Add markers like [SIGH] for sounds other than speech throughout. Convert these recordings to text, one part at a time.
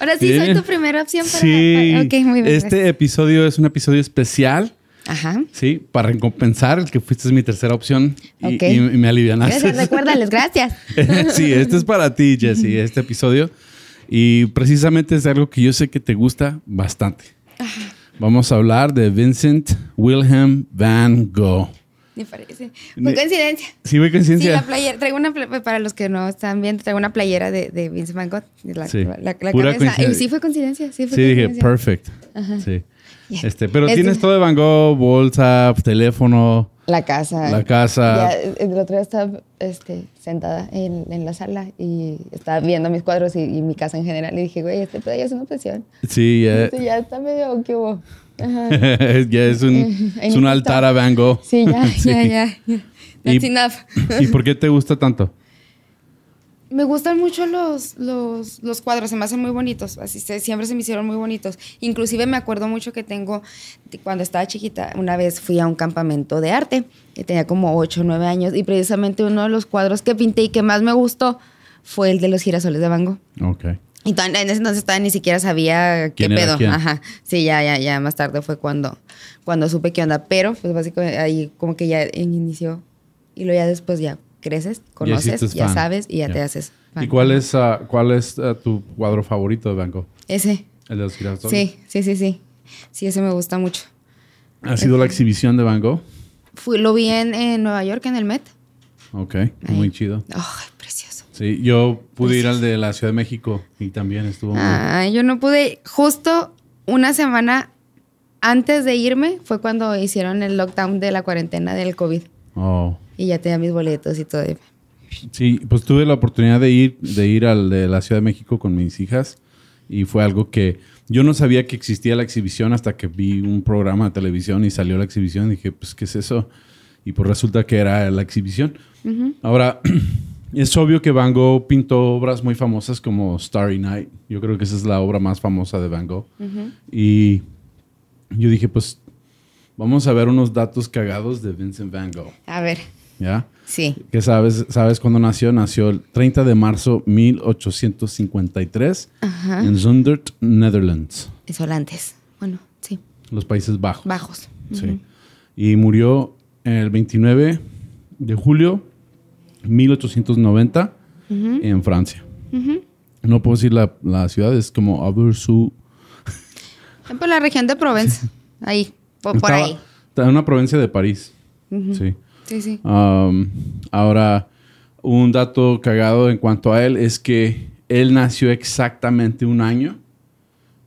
Ahora sí Bien. soy tu primera opción para. Sí. Muy bien. Este episodio es un episodio especial, Ajá. sí, para recompensar el que fuiste mi tercera opción y, Ok. y- y me alivianaste. Gracias, recuérdales, gracias. [LAUGHS] sí, este es para ti, Jessie, este episodio. Y precisamente es algo que yo sé que te gusta bastante. Vamos a hablar de Vincent Wilhelm Van Gogh. Me parece. Fue coincidencia. Sí, Sí, coincidencia. la playera. Traigo una. Para los que no están viendo, traigo una playera de, de Vince Van Gogh. La, Sí. la- la Pura cabeza. Y sí fue coincidencia. Sí, fue Sí, dije, coincidencia. perfect. Ajá. Sí. Ya. Este, pero Es- tienes todo de Van Gogh, bolsa, teléfono, La casa. la casa. Ya, el otro día estaba este, sentada en, en la sala y estaba viendo mis cuadros y, y mi casa en general. Y dije, güey, este pedo ya es una obsesión. Sí, ya, Este ya está medio que hubo. [LAUGHS] Ya es un, es un altar a Van Gogh. Sí, ya, [LAUGHS] Sí. ya, ya. ya. That's Y- enough. ¿Y por qué te gusta tanto? Me gustan mucho los, los, los cuadros, se me hacen muy bonitos, así se- siempre se me hicieron muy bonitos. Inclusive me acuerdo mucho que tengo, cuando estaba chiquita, una vez fui a un campamento de arte, que tenía como 8 o 9 años, y precisamente uno de los cuadros que pinté y que más me gustó fue el de los girasoles de Van Gogh. Ok. Y en ese entonces todavía ni siquiera sabía qué ¿Quién era pedo. Ajá. Sí, ya, ya, ya más tarde fue cuando, cuando supe qué onda. Pero, pues básicamente ahí como que ya inició. Y luego ya después ya creces, conoces, ya sabes y ya, Ya. te haces. fan. ¿Y cuál es, ah, cuál es ah, tu cuadro favorito de Gogh? Ese. El de los girasoles. Sí, sí, sí, sí. Sí, ese me gusta mucho. ¿Ha sido la exhibición de Van Gogh? Fui, lo vi en, en Nueva York, en el Met. Ok, muy chido. Precioso. Sí, yo pude ir al de la Ciudad de México y también estuvo muy... Ay, yo no pude. Justo una semana antes de irme fue cuando hicieron el lockdown de la cuarentena del COVID. Oh. Y ya tenía mis boletos y todo. Sí, pues tuve la oportunidad de ir, de ir al de la Ciudad de México con mis hijas y fue algo que yo no sabía que existía la exhibición hasta que vi un programa de televisión y salió la exhibición y dije, pues, ¿qué es eso? Y pues resulta que era la exhibición. Ahora, [CLEARS THROAT] es obvio que Van Gogh pintó obras muy famosas como Starry Night. Yo creo que esa es la obra más famosa de Van Gogh. Y yo dije, pues, vamos a ver unos datos cagados de Vincent Van Gogh, A ver, ¿ya? sí. ¿Qué sabes? ¿Sabes cuándo nació? Nació el 30 de marzo 1853 Ajá. en Zundert, Netherlands, Es holandés. Bueno, sí. los Países Bajos. Bajos. Sí. Y murió el 29 de julio 1890 en Francia. No puedo decir la, la ciudad, es como Abersu. Por la región de Provence. Ahí. Por, ahí. en una provincia de París. Sí. Sí, sí. Um, ahora, un dato cagado en cuanto a él es que él nació exactamente un año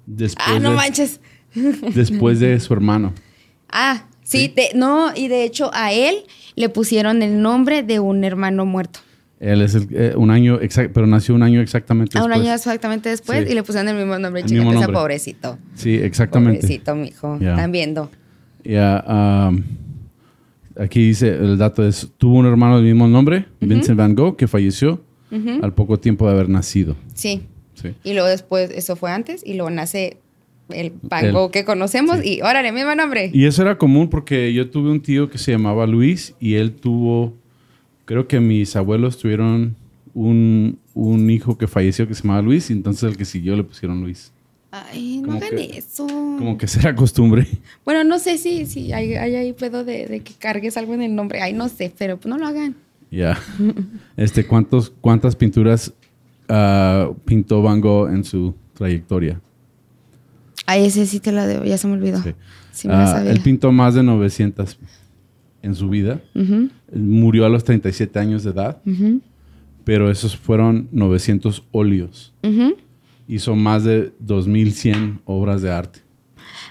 después, Ah, no de, manches. después de su hermano. Ah, sí. de- no, y de hecho a él le pusieron el nombre de un hermano muerto. Él es el- eh, un año exacto, pero nació un año exactamente A un después. año exactamente después Sí. y le pusieron el mismo nombre. Mismo que sea pobrecito. Sí, exactamente. Pobrecito, mijo. Ya. Están viendo. Um, aquí dice, el dato es, tuvo un hermano del mismo nombre, Vincent Van Gogh, que falleció al poco tiempo de haber nacido. Sí. Sí. Y luego después, eso fue antes, y luego nace el El- pango que conocemos sí. y órale, mismo nombre. Y eso era común porque yo tuve un tío que se llamaba Luis y él tuvo, creo que mis abuelos tuvieron un, un hijo que falleció que se llamaba Luis y entonces el que siguió le pusieron Luis. Ay, no hagan eso. Como que será costumbre. Bueno, no sé si, si hay, hay ahí pedo de, de que cargues algo en el nombre. Ay, no sé, pero pues no lo hagan. Ya. Este, ¿cuántos, ¿Cuántas pinturas ah, pintó Van Gogh en su trayectoria? Ay, ese sí te la debo, ya se me olvidó. Sí. Sí, me Ah, él pintó más de 900 en su vida. Él murió a los 37 años de edad, pero esos fueron 900 óleos. ujú. Hizo más de 2100 obras de arte.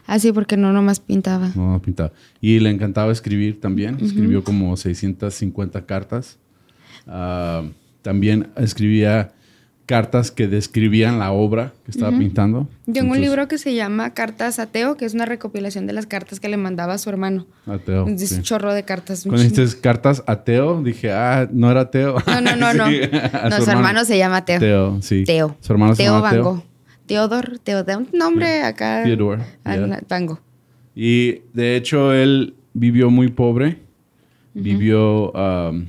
Ah, sí, porque no nomás pintaba. No, no pintaba. Y le encantaba escribir también. Escribió como 650 cartas. Ah, también escribía cartas que describían la obra que estaba pintando. Tengo un Entonces, libro que se llama Cartas a Teo, que es una recopilación de las cartas que le mandaba a su hermano. Ateo. es sí. un chorro de cartas. un Cuando dijiste cartas ateo, dije, ah, no era Teo. No, no, no, [LAUGHS] no. Sí, a No, su hermano se llama Teo. Teo, sí. Teo. Su hermano se Teo llama Van Teo. Teodor, Teodor, un nombre acá. Theodore, ah, yeah. Y de hecho él vivió muy pobre. Vivió, um,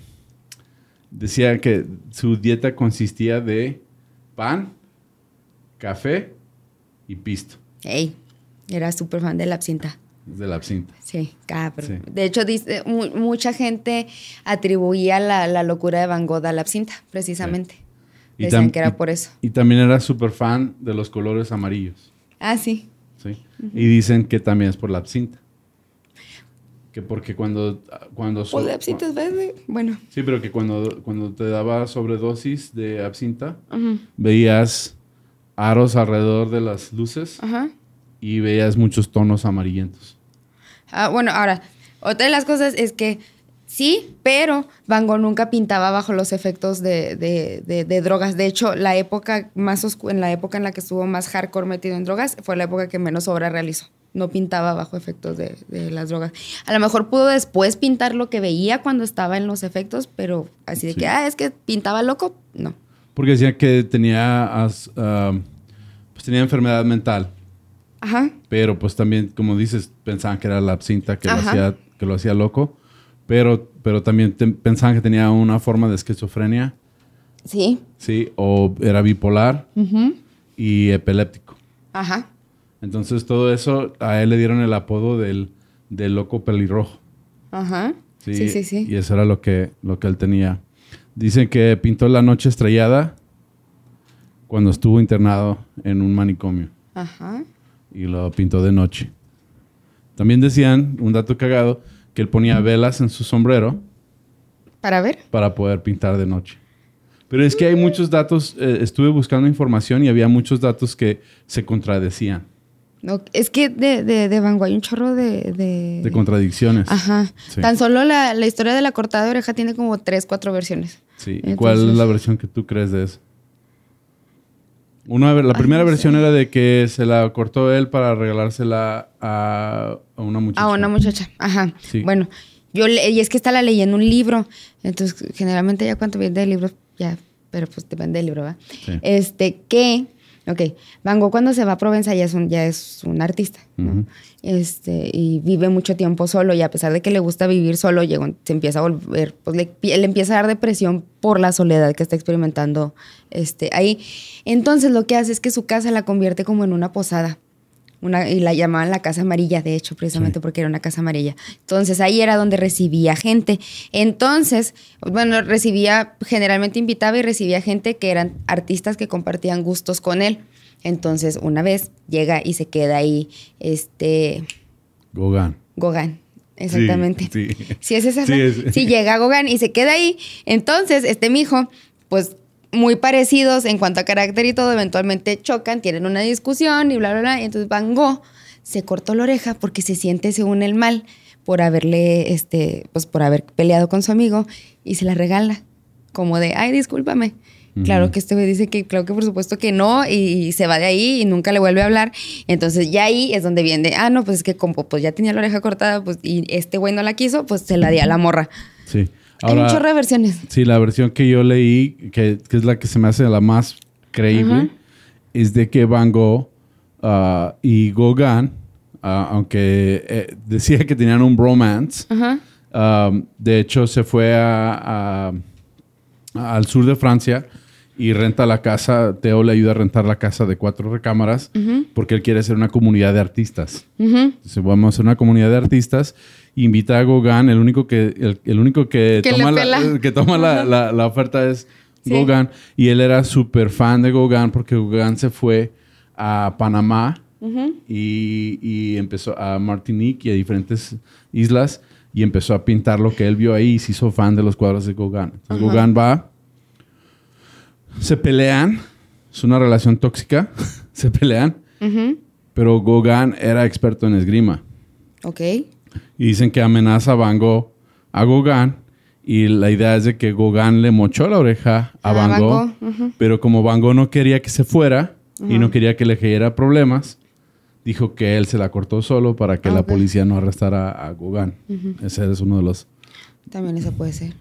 decía que su dieta consistía de pan, café y pisto. Ey, era súper fan de la absintha. De la absintha. Sí, cabrón. Sí. De hecho, dice, mu- mucha gente atribuía la, la locura de Van Gogh a la absintha, precisamente. Y Decían que era por eso. Y también era súper fan de los colores amarillos. Ah, sí. ¿sí? Y dicen que también es por la absintha. Que porque cuando... cuando so- es verde. Bueno. Sí, pero que cuando, cuando te daba sobredosis de absintha, Ujú. veías aros alrededor de las luces Ajá. y veías muchos tonos amarillentos. Ah, bueno, ahora, otra de las cosas es que sí, pero Van Gogh nunca pintaba bajo los efectos de, de- de- de drogas. De hecho, la época más en la época en la que estuvo más hardcore metido en drogas, fue la época que menos obra realizó. No pintaba bajo efectos de, las drogas. A lo mejor pudo después pintar lo que veía cuando estaba en los efectos, pero así de Sí. que, ah, es que pintaba loco, no. Porque decían que tenía, pues tenía enfermedad mental. Ajá. Pero pues también, como dices, pensaban que era la absintha que, lo hacía, que lo hacía loco. Pero, pero también te- pensaban que tenía una forma de esquizofrenia, Sí. ¿sí? O era bipolar y epiléptico. Ajá. Entonces todo eso, a él le dieron el apodo del, del loco pelirrojo. Ajá. Sí, Sí, sí, sí. Y eso era lo que, lo que él tenía. Dicen que pintó la noche estrellada cuando estuvo internado en un manicomio. Ajá. Y lo pintó de noche. También decían, un dato cagado, que él ponía velas en su sombrero Para ver. para poder pintar de noche. Pero es que hay muchos datos, eh, estuve buscando información y había muchos datos que se contradecían, No, es que de, de, de Van Gogh hay un chorro de... De, de contradicciones. Ajá. Sí. Tan solo la, la historia de la cortada de oreja tiene como tres, cuatro versiones. Sí. ¿Y cuál es la versión que tú crees de eso? Una, la Ay, primera no versión sé. era de que se la cortó él para regalársela a, a una muchacha. Ah, una muchacha. Ajá. Sí. Bueno, yo le- y es que esta la leí en un libro. Entonces, generalmente ya cuando viene de libros, ya, pero pues depende del libro, ¿va? Sí. Este, que, ok, Van Gogh cuando se va a Provenza ya es un, ya es un artista, ¿no? Este, y vive mucho tiempo solo, y a pesar de que le gusta vivir solo, llega un- se empieza a volver, pues le, le empieza a dar depresión por la soledad que está experimentando este, ahí. Entonces lo que hace es que su casa la convierte como en una posada. Una, y la llamaban la casa amarilla, de hecho, precisamente Sí. porque era una casa amarilla. Entonces ahí era donde recibía gente. Entonces, bueno, recibía, generalmente invitaba y recibía gente que eran artistas que compartían gustos con él. Entonces, una vez llega y se queda ahí, este, Gauguin. Gauguin. Exactamente. Sí, [LAUGHS] sí. Si es esa, Sí, Si llega Gauguin y se queda ahí, entonces este mijo, pues muy parecidos en cuanto a carácter y todo, eventualmente chocan, tienen una discusión y bla, bla, bla. Y entonces Van Gogh se cortó la oreja porque se siente según el mal por haberle, este, pues por haber peleado con su amigo y se la regala. Como de, ay, discúlpame. Claro que este güey dice que claro que por supuesto que no y, se va de ahí y nunca le vuelve a hablar. Entonces ya ahí es donde viene, ah, no, pues es que como pues ya tenía la oreja cortada pues y este güey no la quiso, pues se la di a la morra. Sí. Hay un chorro de versiones. Sí, la versión que yo leí, que, que es la que se me hace la más creíble, Ajá. es de que Van Gogh ah, y Gauguin, ah, aunque eh, decía que tenían un bromance, Ajá. um, de hecho se fue a- a- al sur de Francia y renta la casa, Teo le ayuda a rentar la casa de cuatro recámaras porque él quiere hacer una comunidad de artistas. Ujú. Entonces vamos a hacer una comunidad de artistas. Invita a Gauguin, el único que, el, el único que, Que toma, la, que toma la, la- la oferta es Sí. Gauguin. Y él era súper fan de Gauguin porque Gauguin se fue a Panamá y, y empezó a Martinique y a diferentes islas y empezó a pintar lo que él vio ahí y se hizo fan de los cuadros de Gauguin. Entonces. Gauguin va, se pelean, es una relación tóxica, [LAUGHS] se pelean, pero Gauguin era experto en esgrima. Ok. Y dicen que amenaza a Van Gogh a Gauguin Y la idea es de que Gauguin le mochó la oreja a A Van Van Gogh, Gogh, ujú. pero como Van Gogh no quería que se fuera y no quería que le generara problemas, dijo que él se la cortó solo para que Ah, la ok. policía no arrestara a Gauguin. Ese es uno de los... También eso puede ser.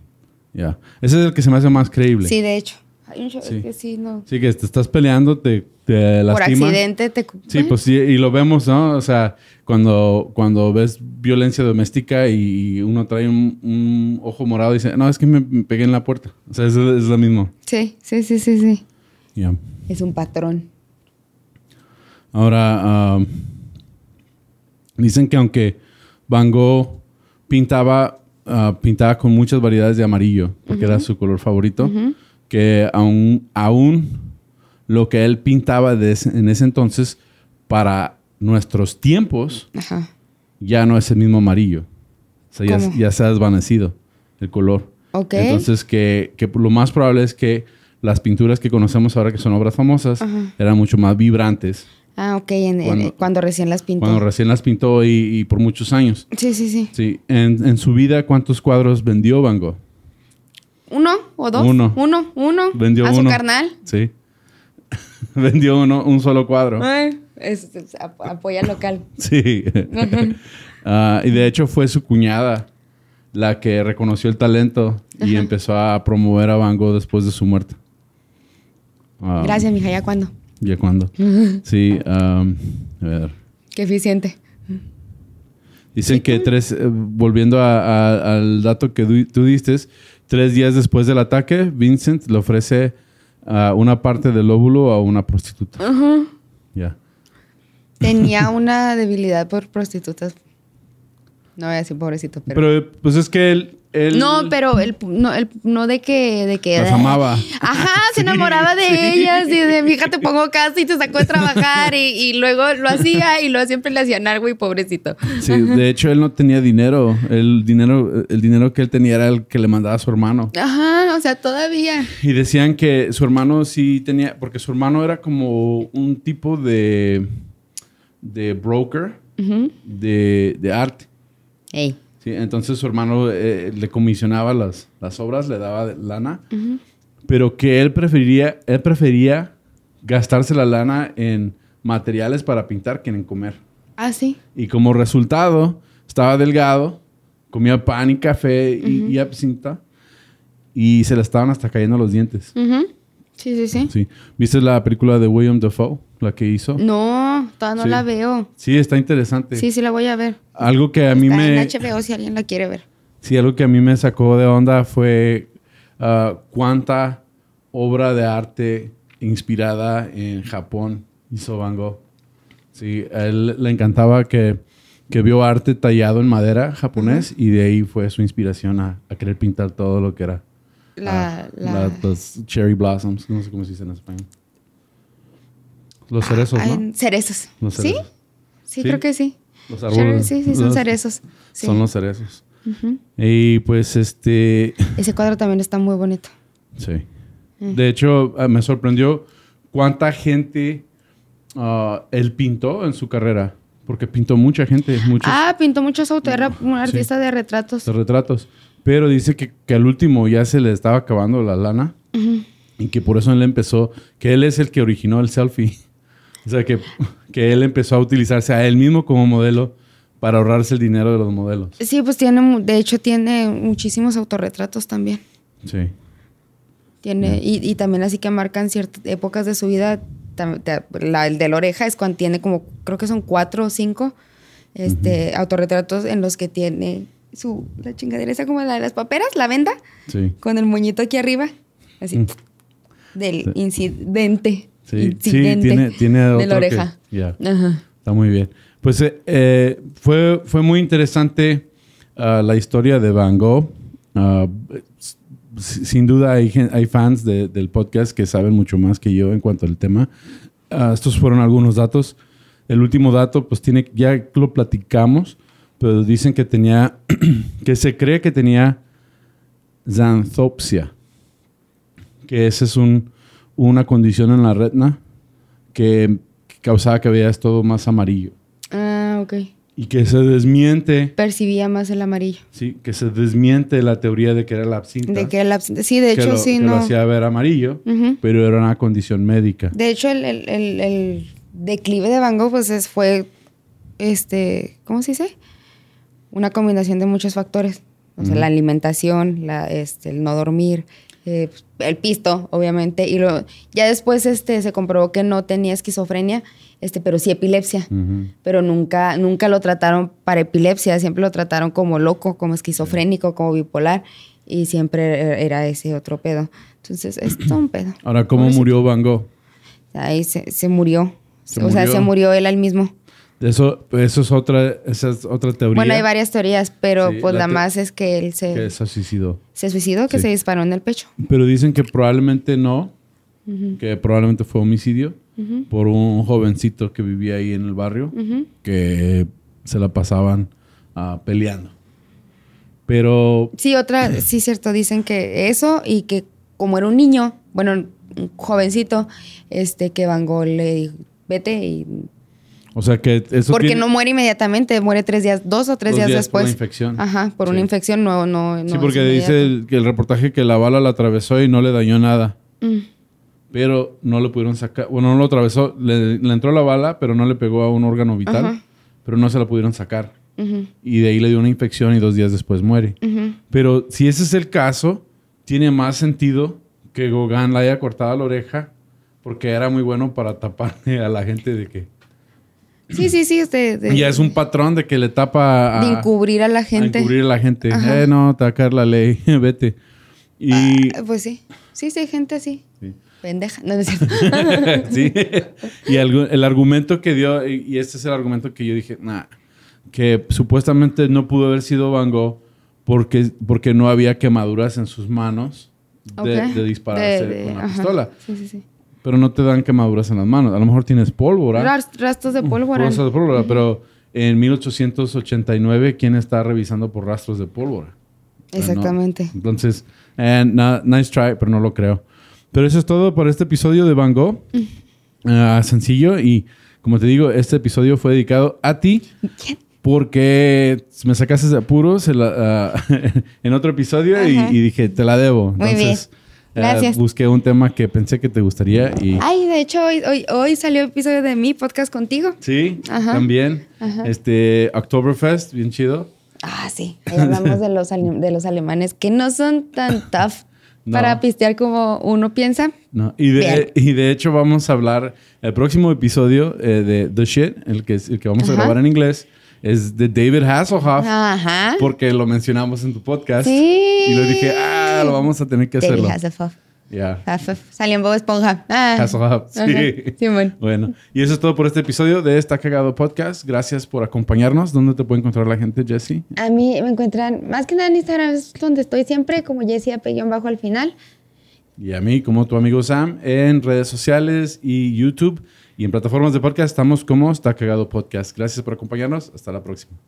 Ya. Ese es el que se me hace más creíble. Sí, de hecho. Sí. que sí, no. Sí, que te estás peleando, te, te Por lastiman. accidente te... Sí, pues sí, y lo vemos, ¿no? O sea, cuando, cuando ves violencia doméstica y uno trae un, un ojo morado y dice, no, es que me, pegué en la puerta. O sea, es, es lo mismo. Sí, sí, sí, sí, sí. Ya. Es un patrón. Ahora, ah, dicen que aunque Van Gogh pintaba, ah, pintaba con muchas variedades de amarillo, porque era su color favorito, que aún, aún lo que él pintaba de ese- en ese entonces, para nuestros tiempos, Ajá. Ya no es el mismo amarillo. O sea, ya, ya se ha desvanecido el color. Ok. Entonces, que, que lo más probable es que las pinturas que conocemos ahora, que son obras famosas, Ajá. eran mucho más vibrantes Ah, ok. en- en- Cuando- cuando, recién las pintó. cuando recién las pintó y, y por muchos años. Sí, sí, sí. Sí. En, en su vida, ¿cuántos cuadros vendió Van Gogh? ¿Uno o dos? Uno. Uno, uno. Vendió A uno. su carnal. Sí. [LAUGHS] vendió uno, un solo cuadro. Ay, es, es ap- apoya local. [LAUGHS] Sí. Ah, y de hecho fue su cuñada la que reconoció el talento y empezó a promover a Van Gogh después de su muerte. Ah, Gracias, mija. ¿Ya cuándo? ¿Ya cuándo? Sí. a ver. Qué eficiente. Dicen que tres, eh, volviendo a- a- al dato que du- tú diste, tres días después del ataque, Vincent le ofrece ah, una parte del óvulo a una prostituta. Tenía una debilidad por prostitutas. No voy a decir pobrecito, pero... Pero pues es que él... él- no, pero el, no, el, no de que... De que Las amaba. Ajá, [LAUGHS] se Sí, enamoraba de sí. ellas y de mi hija te pongo casa y te sacó de trabajar y, y luego lo hacía y luego siempre le hacían algo y pobrecito. Sí, de hecho él no tenía dinero. El dinero, el dinero que él tenía era el que le mandaba a su hermano. Ajá, o sea, todavía. Y decían que su hermano sí tenía, porque su hermano era como un tipo de, de broker de, de arte. Ey. Sí, entonces su hermano eh, le comisionaba las, las obras, le daba lana, pero que él prefería, él prefería gastarse la lana en materiales para pintar que en comer. Ah, sí. Y como resultado, estaba delgado, comía pan y café y, y absintha, y se le estaban hasta cayendo los dientes. Sí, sí, sí. Sí. ¿Viste la película de William Dafoe, la que hizo? No, todavía no Sí. la veo. Sí, está interesante. Sí, sí la voy a ver. Algo que a mí me... en HBO si alguien la quiere ver. Sí, algo que a mí me sacó de onda fue ah, cuánta obra de arte inspirada en Japón hizo Van Gogh. Sí, a él le encantaba que, que vio arte tallado en madera japonés y de ahí fue su inspiración a, a querer pintar todo lo que era La, ah, la... la- los cherry blossoms, no sé cómo se dice en español. Los cerezos, Ay, ¿no? Cerezos. Los ¿Sí? cerezos. Sí, Sí. creo que sí. Los árboles. Sí, sí, son los- cerezos. Sí. Son los cerezos. Y pues este... Ese cuadro también está muy bonito. Sí. De hecho, ah, me sorprendió cuánta gente ah, él pintó en su carrera. Porque pintó mucha gente, muchos Ah, pintó muchos autos. Era un artista de retratos. retratos. Pero dice que, que al último ya se le estaba acabando la lana. Y que por eso él empezó, que él es el que originó el selfie. O sea, que, que él empezó a utilizarse a él mismo como modelo para ahorrarse el dinero de los modelos. Sí, pues tiene, de hecho, tiene muchísimos autorretratos también. Sí. Tiene, y, y también así que marcan ciertas épocas de su vida. La- el de la oreja es cuando tiene como, creo que son cuatro o cinco este, autorretratos en los que tiene su, la chingadera esa como la de las paperas, la venda, Sí. con el moñito aquí arriba, así, Mm. del incidente. Sí, sí, tiene, tiene de otro la que- oreja. Ajá. Está muy bien. Pues eh, eh, fue, fue muy interesante ah, la historia de Van Gogh. Ah, sin duda hay, hay fans de- del podcast que saben mucho más que yo en cuanto al tema. Ah, estos fueron algunos datos. El último dato, pues tiene, ya lo platicamos, pero dicen que tenía, [CLEARS THROAT] que se cree que tenía xanthopsia, que esa es un, una condición en la retina que, causaba que veas todo más amarillo. Ah, ok. Y que se desmiente, Percibía más el amarillo. sí, que se desmiente la teoría de que era la absintha. De que el absinthe- Sí, de hecho, lo, sí, que lo no. hacía ver amarillo, pero era una condición médica. De hecho, el, el- el- el declive de Van Gogh, pues es- fue, este, ¿cómo se dice? Una combinación de muchos factores. O sea, la alimentación, la, este, el no dormir, eh, pues, el pisto, obviamente. Y lo, ya después este, se comprobó que no tenía esquizofrenia, este, pero sí epilepsia. Pero nunca, nunca lo trataron para epilepsia, siempre lo trataron como loco, como esquizofrénico, como bipolar. Y siempre era ese otro pedo. Entonces, es todo un pedo. Ahora, ¿cómo Pobrecito. murió Van Gogh? Ahí se, se murió. Se o sea, se murió él al mismo. Eso, eso es otra, esa es otra teoría. Bueno, hay varias teorías, pero Sí, pues la más es que él se, que se suicidó. se suicidó, que Sí. se disparó en el pecho. Pero dicen que probablemente no, que probablemente fue homicidio por un jovencito que vivía ahí en el barrio, que se la pasaban ah, peleando. Pero Sí, otra, [CLEARS THROAT] sí, cierto, dicen que eso y que como era un niño, bueno, un jovencito, este, que Van Gogh le dijo, vete y... O sea que eso Porque tiene- no muere inmediatamente, muere tres días, dos o tres Dos días, días por después. la infección. Ajá, por una Sí. infección no, no, no Sí, porque dice el, que el reportaje que la bala la atravesó y no le dañó nada. Mm. Pero no le pudieron sacar. Bueno, no lo atravesó. Le, le entró la bala, pero no le pegó a un órgano vital. Ajá. Pero no se la pudieron sacar. Y de ahí le dio una infección y dos días después muere. Pero si ese es el caso, tiene más sentido que Gauguin le haya cortado la oreja porque era muy bueno para taparle a la gente de que... Sí, sí, sí, de, de- Ya es un patrón de que le tapa a... de encubrir a la a gente. encubrir a la gente. Ajá. Eh, no, a caer la ley, [LAUGHS] vete. Y... Ah, Pues sí. Sí, sí, hay gente así. Sí. Pendeja. No, no es cierto. [LAUGHS] sí. Y algu- el argumento que dio, y este es el argumento que yo dije, nah, que supuestamente no pudo haber sido Van Gogh porque, porque no había quemaduras en sus manos de, dispararse De- de- con la ajá. pistola. Sí, sí, sí. Pero no te dan quemaduras en las manos. A lo mejor tienes pólvora. Ras- Rastros de pólvora. Rastros de pólvora, pero en 1889, ¿quién está revisando por rastros de pólvora? O sea, no. Exactamente. Entonces, eh, na- nice try, pero no lo creo. Pero eso es todo por este episodio de Van Gogh. Ah, sencillo y como te digo, este episodio fue dedicado a ti porque me sacaste de apuros en, la- ah, [LAUGHS] en otro episodio y, y dije, te la debo. Muy bien. Gracias. busqué un tema que pensé que te gustaría y... Ay, de hecho, hoy, hoy, hoy salió episodio de mi podcast contigo. Sí, Ajá. también. Ajá. Este, Oktoberfest, bien chido. Ah, sí. Ahí hablamos de los, de los alemanes que no son tan [COUGHS] tough No. para pistear como uno piensa. No, y, de, y de hecho vamos a hablar, el próximo episodio eh, de The Shit, el que, el que vamos a Ajá. grabar en inglés, es de David Hasselhoff, Ajá. porque lo mencionamos en tu podcast. Sí. Y le dije, ah, lo vamos a tener que hacerlo. Ya. Salió en Bob Esponja. Ah. Sí. Ajá. Simón. Bueno, y eso es todo por este episodio de Está Cagado Podcast. Gracias por acompañarnos. ¿Dónde te puede encontrar la gente, Jesse? A mí me encuentran, más que nada en Instagram, es donde estoy siempre, como Jessie Apellón bajo al final. Y a mí, como tu amigo Sam, en redes sociales y YouTube y en plataformas de podcast estamos como Está Cagado Podcast. Gracias por acompañarnos. Hasta la próxima.